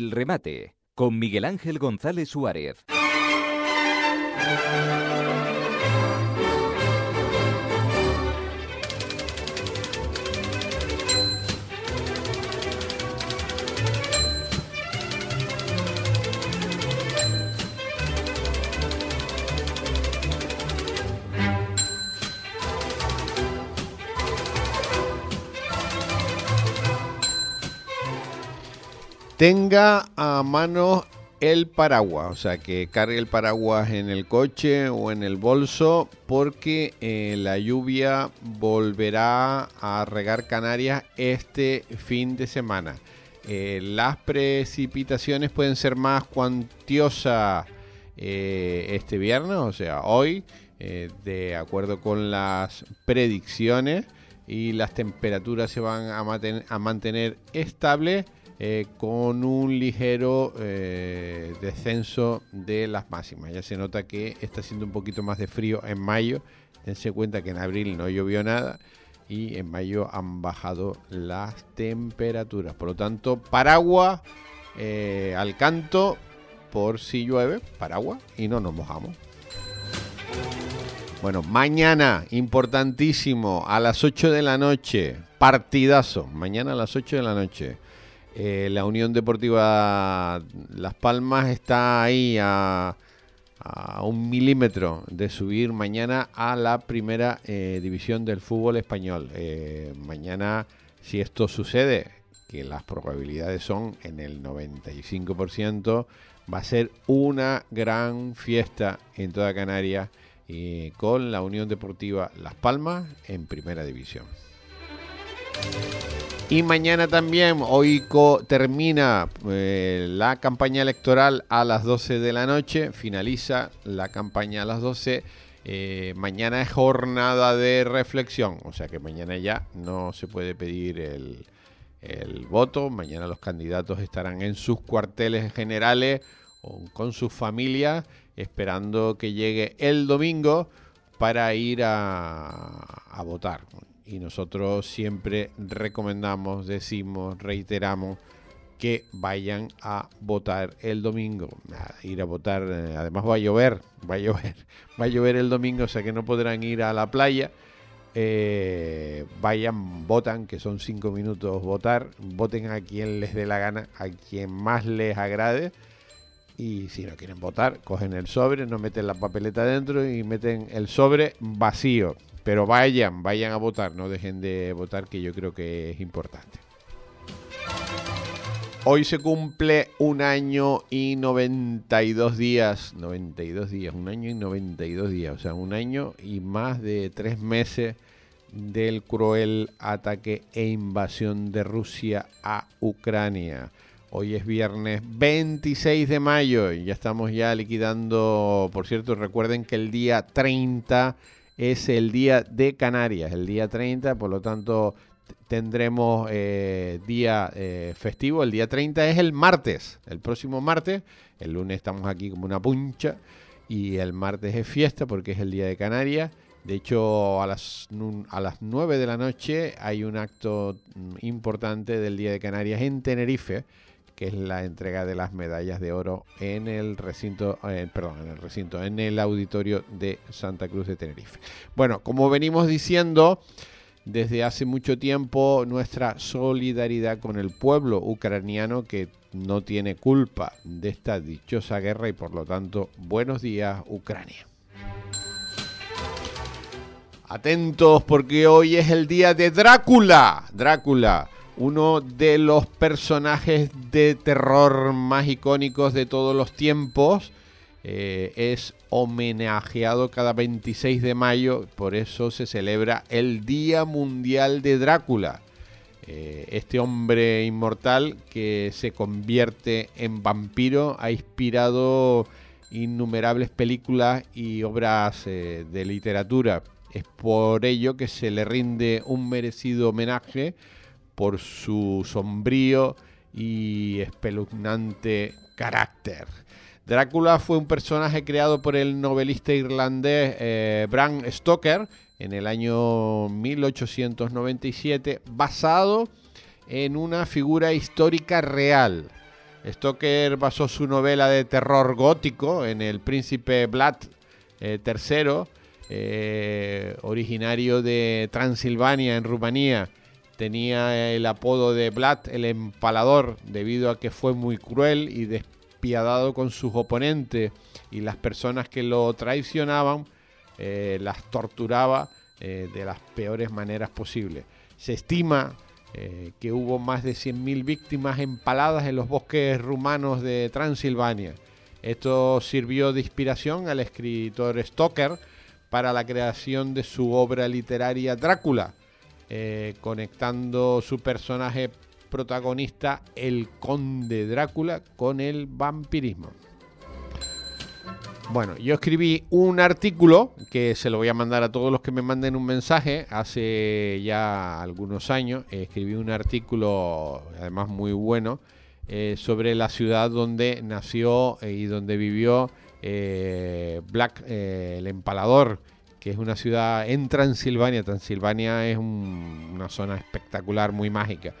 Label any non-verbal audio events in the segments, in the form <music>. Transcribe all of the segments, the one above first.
El remate con Miguel Ángel González Suárez. Tenga a mano el paraguas, o sea, que cargue el paraguas en el coche o en el bolso porque eh, la lluvia volverá a regar Canarias este fin de semana. Eh, las precipitaciones pueden ser más cuantiosas eh, este viernes, o sea, hoy, de acuerdo con las predicciones, y las temperaturas se van a, a mantener estables eh, con un ligero eh, descenso de las máximas. Ya se nota que está haciendo un poquito más de frío en mayo. Tense cuenta que en abril no llovió nada y en mayo han bajado las temperaturas. Por lo tanto, paraguas eh, al canto por si llueve, paraguas y no nos mojamos. Bueno, mañana, importantísimo, a las 8 de la noche, partidazo, mañana a las 8 de la noche. Eh, la Unión Deportiva Las Palmas está ahí a, un milímetro de subir mañana a la primera eh, división del fútbol español. Eh, mañana, si esto sucede, que las probabilidades son en el 95%, va a ser una gran fiesta en toda Canarias con la Unión Deportiva Las Palmas en primera división. Y mañana también, hoy termina eh, la campaña electoral a las 12 de la noche, finaliza la campaña a las 12. Eh, mañana es jornada de reflexión, o sea que mañana ya no se puede pedir el, voto. Mañana los candidatos estarán en sus cuarteles generales o con sus familias, esperando que llegue el domingo para ir a votar y nosotros siempre recomendamos, decimos, reiteramos que vayan a votar el domingo. ir a votar, eh, además va a llover, va a llover, <laughs> va a llover el domingo, o sea que no podrán ir a la playa. Eh, vayan, votan, que son cinco minutos votar, voten a quien les dé la gana, a quien más les agrade. Y si no quieren votar, cogen el sobre, no meten la papeleta dentro y meten el sobre vacío. Pero vayan, vayan a votar, no dejen de votar, que yo creo que es importante. Hoy se cumple un año y 92 días, 92 días, un año y 92 días, o sea, un año y más de tres meses del cruel ataque e invasión de Rusia a Ucrania. Hoy es viernes 26 de mayo y ya estamos ya liquidando, por cierto, recuerden que el día 30 es el día de Canarias, el día 30, por lo tanto tendremos eh, día eh, festivo, el día 30 es el martes, el próximo martes, el lunes estamos aquí como una puncha y el martes es fiesta porque es el día de Canarias. De hecho, a las, a las 9 de la noche hay un acto mm, importante del Día de Canarias en Tenerife, que es la entrega de las medallas de oro en el recinto, eh, perdón, en el recinto, en el auditorio de Santa Cruz de Tenerife. Bueno, como venimos diciendo, desde hace mucho tiempo nuestra solidaridad con el pueblo ucraniano que no tiene culpa de esta dichosa guerra y por lo tanto, buenos días Ucrania. Atentos porque hoy es el día de Drácula. Drácula uno de los personajes de terror más icónicos de todos los tiempos. Eh, es homenajeado cada 26 de mayo, por eso se celebra el Día Mundial de Drácula. Eh, este hombre inmortal que se convierte en vampiro ha inspirado innumerables películas y obras eh, de literatura. Es por ello que se le rinde un merecido homenaje por su sombrío y espeluznante carácter. Drácula fue un personaje creado por el novelista irlandés eh, Bram Stoker en el año 1897, basado en una figura histórica real. Stoker basó su novela de terror gótico en el príncipe Vlad III, eh, originario de Transilvania, en Rumanía. Tenía el apodo de Vlad el Empalador debido a que fue muy cruel y despiadado con sus oponentes y las personas que lo traicionaban eh, las torturaba eh, de las peores maneras posibles. Se estima eh, que hubo más de 100.000 víctimas empaladas en los bosques rumanos de Transilvania. Esto sirvió de inspiración al escritor Stoker para la creación de su obra literaria Drácula, eh, conectando su personaje protagonista, el conde Drácula, con el vampirismo. Bueno, yo escribí un artículo que se lo voy a mandar a todos los que me manden un mensaje hace ya algunos años. Escribí un artículo, además muy bueno, eh, sobre la ciudad donde nació y donde vivió eh, Black, eh, el empalador, es una ciudad en Transilvania. Transilvania es una zona espectacular, muy mágica.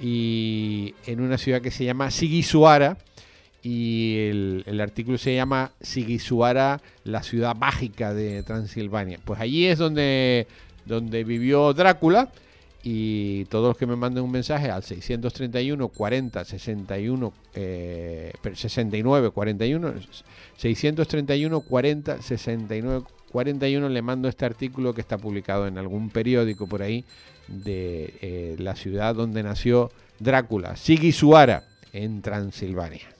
Y en una ciudad que se llama Sigisuara y el, artículo se llama Sigisuara, la ciudad mágica de Transilvania. Pues allí es donde, donde vivió Drácula y todos los que me manden un mensaje al 631 40 61 eh, 69 41 631 40 69 41 le mando este artículo que está publicado en algún periódico por ahí de eh, la ciudad donde nació Drácula, Sigisuara, en Transilvania.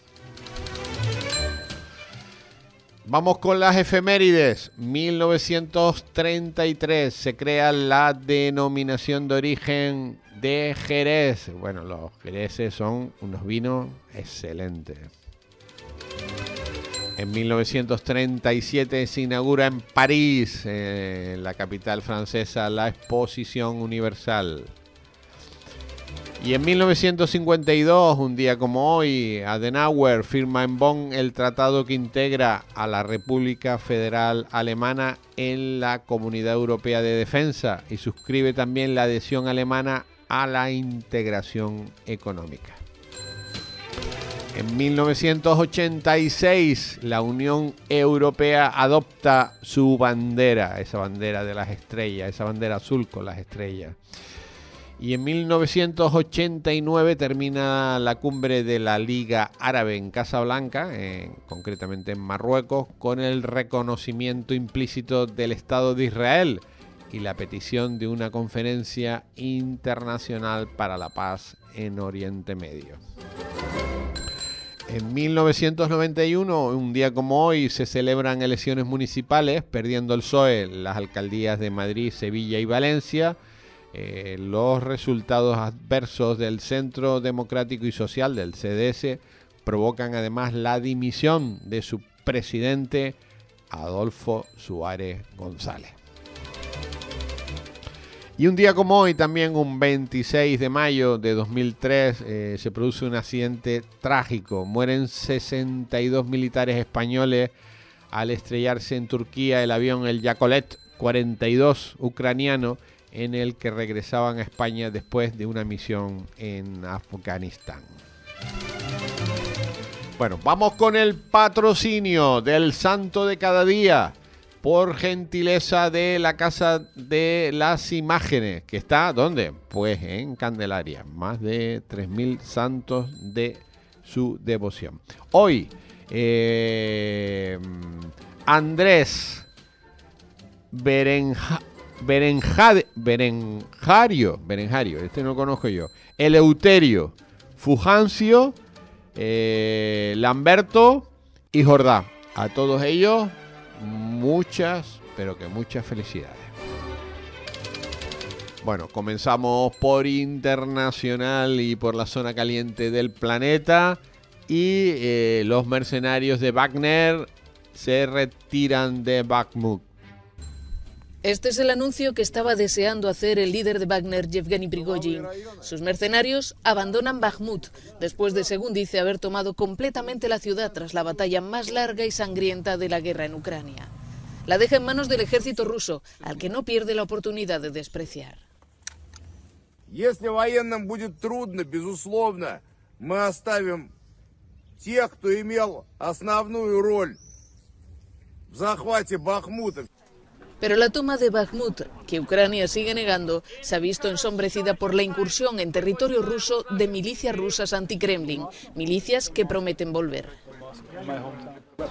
Vamos con las efemérides. 1933 se crea la denominación de origen de Jerez. Bueno, los Jereces son unos vinos excelentes. En 1937 se inaugura en París, en la capital francesa, la Exposición Universal. Y en 1952, un día como hoy, Adenauer firma en Bonn el tratado que integra a la República Federal Alemana en la Comunidad Europea de Defensa y suscribe también la adhesión alemana a la integración económica. En 1986 la Unión Europea adopta su bandera, esa bandera de las estrellas, esa bandera azul con las estrellas. Y en 1989 termina la cumbre de la Liga Árabe en Casablanca, concretamente en Marruecos, con el reconocimiento implícito del Estado de Israel y la petición de una conferencia internacional para la paz en Oriente Medio. En 1991, un día como hoy, se celebran elecciones municipales, perdiendo el PSOE las alcaldías de Madrid, Sevilla y Valencia eh, los resultados adversos del Centro Democrático y Social del CDS provocan además la dimisión de su presidente Adolfo Suárez González. Y un día como hoy, también un 26 de mayo de 2003, eh, se produce un accidente trágico. Mueren 62 militares españoles al estrellarse en Turquía el avión el Yakolet 42 ucraniano en el que regresaban a España después de una misión en Afganistán. Bueno, vamos con el patrocinio del Santo de cada día por gentileza de la Casa de las Imágenes, que está, ¿dónde? Pues en Candelaria, más de 3.000 santos de su devoción. Hoy, eh, Andrés Berenja, Berenjade, Berenjario, Berenjario, este no lo conozco yo. Eleuterio, Fujancio, eh, Lamberto y Jordá. A todos ellos, muchas, pero que muchas felicidades. Bueno, comenzamos por internacional y por la zona caliente del planeta. Y eh, los mercenarios de Wagner se retiran de Bakhmut. Este es el anuncio que estaba deseando hacer el líder de Wagner, Yevgeny Prigozhin. Sus mercenarios abandonan Bakhmut, después de, según dice, haber tomado completamente la ciudad tras la batalla más larga y sangrienta de la guerra en Ucrania. La deja en manos del ejército ruso, al que no pierde la oportunidad de despreciar. Pero la toma de Bakhmut, que Ucrania sigue negando, se ha visto ensombrecida por la incursión en territorio ruso de milicias rusas anti-Kremlin, milicias que prometen volver.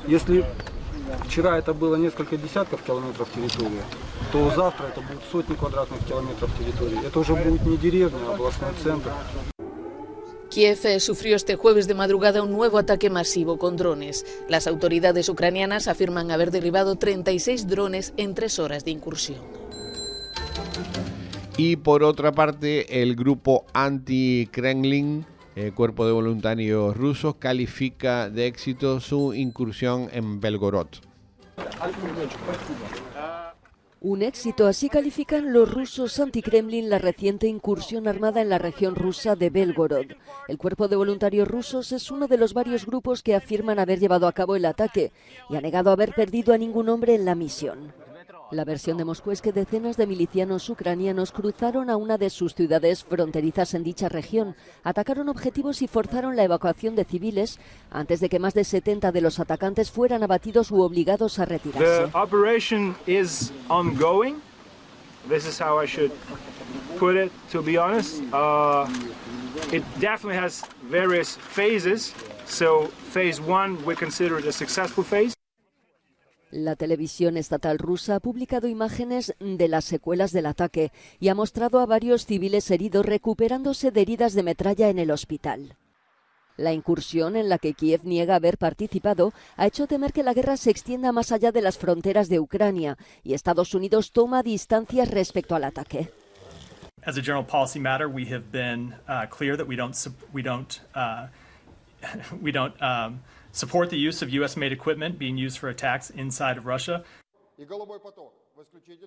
Если вчера это было несколько десятков километров территории, то завтра это будут сотни квадратных километров территории. Это уже будет не деревня, а областной центр. Kiev eh, sufrió este jueves de madrugada un nuevo ataque masivo con drones. Las autoridades ucranianas afirman haber derribado 36 drones en tres horas de incursión. Y por otra parte, el grupo anti-Kremlin, el cuerpo de voluntarios rusos, califica de éxito su incursión en Belgorod. Un éxito, así califican los rusos anti-Kremlin la reciente incursión armada en la región rusa de Belgorod. El cuerpo de voluntarios rusos es uno de los varios grupos que afirman haber llevado a cabo el ataque y ha negado haber perdido a ningún hombre en la misión. La versión de Moscú es que decenas de milicianos ucranianos cruzaron a una de sus ciudades fronterizas en dicha región, atacaron objetivos y forzaron la evacuación de civiles antes de que más de 70 de los atacantes fueran abatidos u obligados a retirarse. The operation is ongoing. This is how I should put it, to be honest. Uh, it definitely has various phases. So, phase one, we consider it a successful phase. La televisión estatal rusa ha publicado imágenes de las secuelas del ataque y ha mostrado a varios civiles heridos recuperándose de heridas de metralla en el hospital. La incursión en la que Kiev niega haber participado ha hecho temer que la guerra se extienda más allá de las fronteras de Ucrania y Estados Unidos toma distancias respecto al ataque. As a general policy matter, we have been support the use of U.S.-made equipment being used for attacks inside of Russia.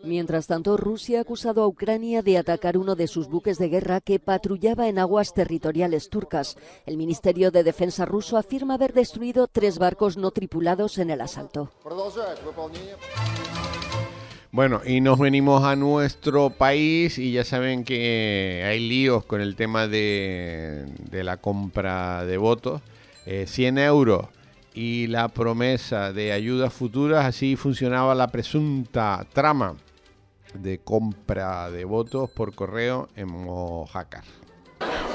Mientras tanto, Rusia ha acusado a Ucrania de atacar uno de sus buques de guerra que patrullaba en aguas territoriales turcas. El Ministerio de Defensa ruso afirma haber destruido tres barcos no tripulados en el asalto. Bueno, y nos venimos a nuestro país y ya saben que hay líos con el tema de, de la compra de votos. Eh, 100 euros y la promesa de ayudas futuras, así funcionaba la presunta trama de compra de votos por correo en Mojácar.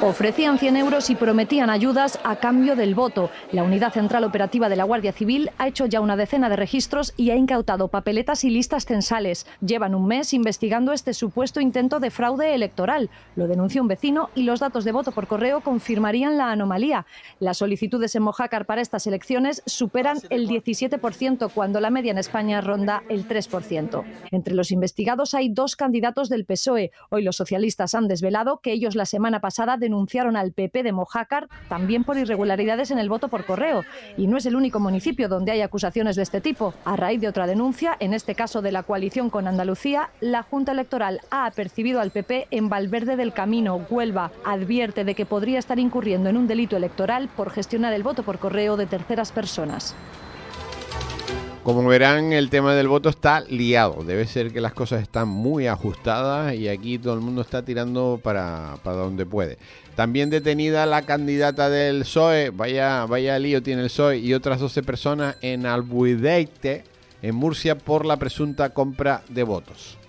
Ofrecían 100 euros y prometían ayudas a cambio del voto. La Unidad Central Operativa de la Guardia Civil ha hecho ya una decena de registros y ha incautado papeletas y listas censales. Llevan un mes investigando este supuesto intento de fraude electoral. Lo denunció un vecino y los datos de voto por correo confirmarían la anomalía. Las solicitudes en Mojácar para estas elecciones superan el 17% cuando la media en España ronda el 3%. Entre los investigados hay dos candidatos del PSOE. Hoy los socialistas han desvelado que ellos la semana pasada denunciaron al PP de Mojácar también por irregularidades en el voto por correo. Y no es el único municipio donde hay acusaciones de este tipo. A raíz de otra denuncia, en este caso de la coalición con Andalucía, la Junta Electoral ha apercibido al PP en Valverde del Camino, Huelva. Advierte de que podría estar incurriendo en un delito electoral por gestionar el voto por correo de terceras personas. Como verán, el tema del voto está liado. Debe ser que las cosas están muy ajustadas y aquí todo el mundo está tirando para, para donde puede. También detenida la candidata del PSOE, vaya, vaya lío tiene el PSOE, y otras 12 personas en Albuideite, en Murcia, por la presunta compra de votos.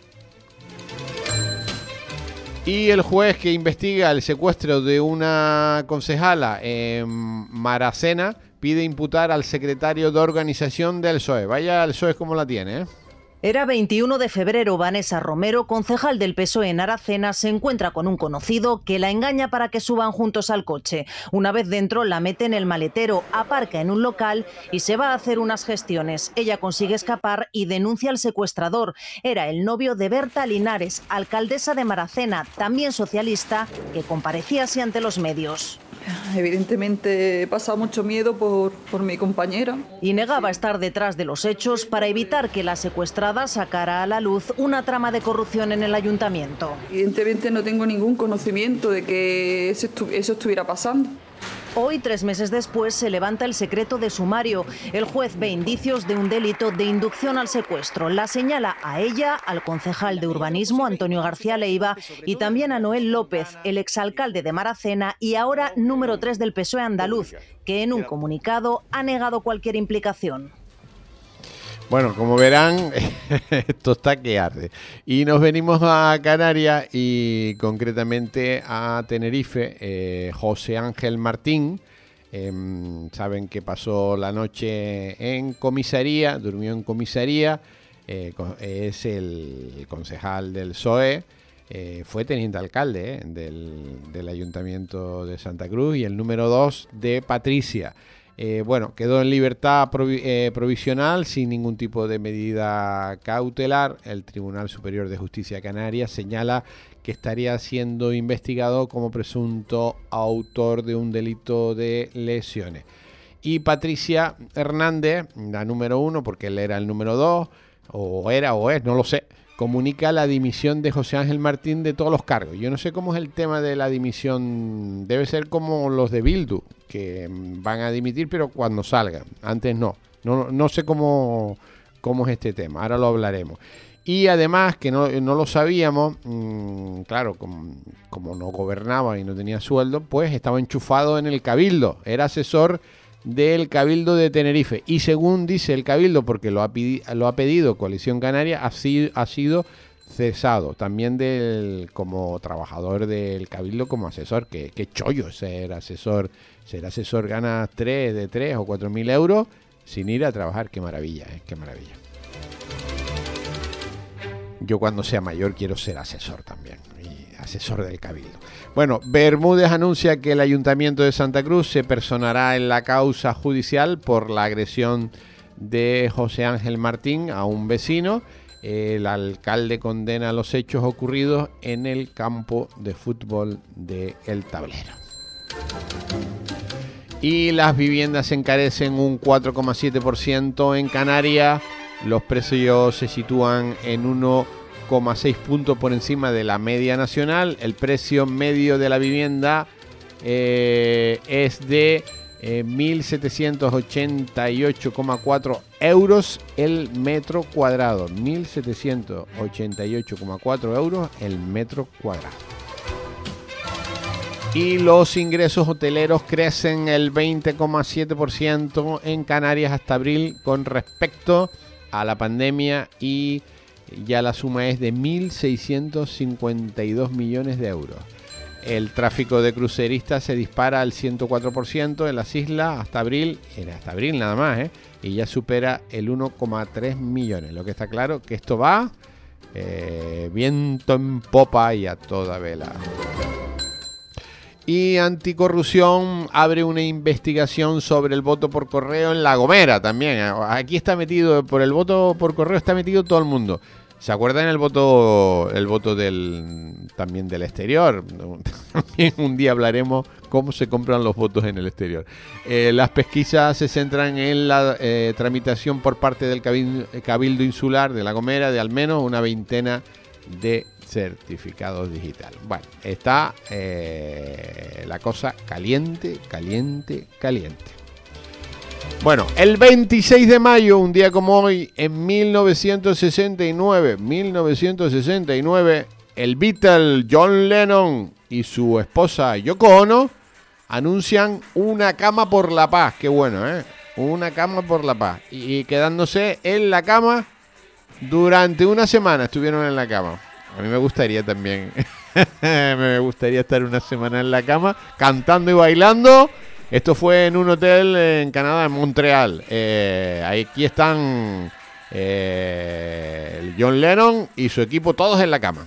Y el juez que investiga el secuestro de una concejala en Maracena pide imputar al secretario de organización del PSOE. Vaya el PSOE como la tiene, ¿eh? Era 21 de febrero. Vanessa Romero, concejal del PSOE en Aracena, se encuentra con un conocido que la engaña para que suban juntos al coche. Una vez dentro, la mete en el maletero, aparca en un local y se va a hacer unas gestiones. Ella consigue escapar y denuncia al secuestrador. Era el novio de Berta Linares, alcaldesa de Maracena, también socialista, que comparecía así ante los medios. Evidentemente he pasado mucho miedo por, por mi compañera. Y negaba estar detrás de los hechos para evitar que la secuestrada sacara a la luz una trama de corrupción en el ayuntamiento. Evidentemente no tengo ningún conocimiento de que eso estuviera pasando. Hoy, tres meses después, se levanta el secreto de sumario. El juez ve indicios de un delito de inducción al secuestro. La señala a ella, al concejal de urbanismo Antonio García Leiva y también a Noel López, el exalcalde de Maracena y ahora número 3 del PSOE andaluz, que en un comunicado ha negado cualquier implicación. Bueno, como verán, <laughs> esto está que arde. Y nos venimos a Canarias y concretamente a Tenerife. Eh, José Ángel Martín, em, saben que pasó la noche en comisaría, durmió en comisaría, eh, es el concejal del PSOE. Eh, fue teniente alcalde del, del Ayuntamiento de Santa Cruz y el número dos de Patricia. Eh, bueno, quedó en libertad eh, provisional sin ningún tipo de medida cautelar. El Tribunal Superior de Justicia de Canarias señala que estaría siendo investigado como presunto autor de un delito de lesiones. Y Patricia Hernández, la número uno, porque él era el número dos, o era o es, no lo sé, comunica la dimisión de José Ángel Martín de todos los cargos. Yo no sé cómo es el tema de la dimisión, debe ser como los de Bildu, que van a dimitir, pero cuando salgan. Antes no. No, no sé cómo, cómo es este tema. Ahora lo hablaremos. Y además, que no, lo sabíamos, mm, claro, como, como, no gobernaba y no tenía sueldo, pues estaba enchufado en el cabildo. Era asesor del cabildo de Tenerife. Y según dice el cabildo, porque lo ha, lo ha pedido Coalición Canaria, ha sido, ha sido cesado también del como trabajador del cabildo como asesor que, que chollo ser asesor ser asesor gana 3 de 3 o 4 mil euros sin ir a trabajar qué maravilla ¿eh? qué maravilla yo cuando sea mayor quiero ser asesor también asesor del cabildo bueno Bermúdez anuncia que el ayuntamiento de Santa Cruz se personará en la causa judicial por la agresión de José Ángel Martín a un vecino el alcalde condena los hechos ocurridos en el campo de fútbol de El Tablero. Y las viviendas se encarecen un 4,7% en Canarias. Los precios se sitúan en 1,6 puntos por encima de la media nacional. El precio medio de la vivienda eh, es de 1.788,4 eh, euros el metro cuadrado. 1.788,4 euros el metro cuadrado. Y los ingresos hoteleros crecen el 20,7% en Canarias hasta abril con respecto a la pandemia y ya la suma es de 1.652 millones de euros. El tráfico de cruceristas se dispara al 104% en las islas hasta abril, hasta abril nada más, ¿eh? y ya supera el 1,3 millones. Lo que está claro que esto va eh, viento en popa y a toda vela. Y Anticorrupción abre una investigación sobre el voto por correo en La Gomera también. Aquí está metido, por el voto por correo está metido todo el mundo. ¿Se acuerdan el voto el voto del también del exterior? <laughs> También un día hablaremos cómo se compran los votos en el exterior. Eh, las pesquisas se centran en la eh, tramitación por parte del cabildo, Insular de La Gomera de al menos una veintena de certificados digitales. Bueno, está eh, la cosa caliente, caliente, caliente. Bueno, el 26 de mayo, un día como hoy, en 1969, 1969, el Beatle John Lennon y su esposa Yoko Ono anuncian una cama por la paz. Qué bueno, ¿eh? Una cama por la paz. Y quedándose en la cama durante una semana estuvieron en la cama. A mí me gustaría también. <laughs> me gustaría estar una semana en la cama cantando y bailando esto fue en un hotel en Canadá, en Montreal. Eh, aquí están eh, John Lennon y su equipo todos en la cama.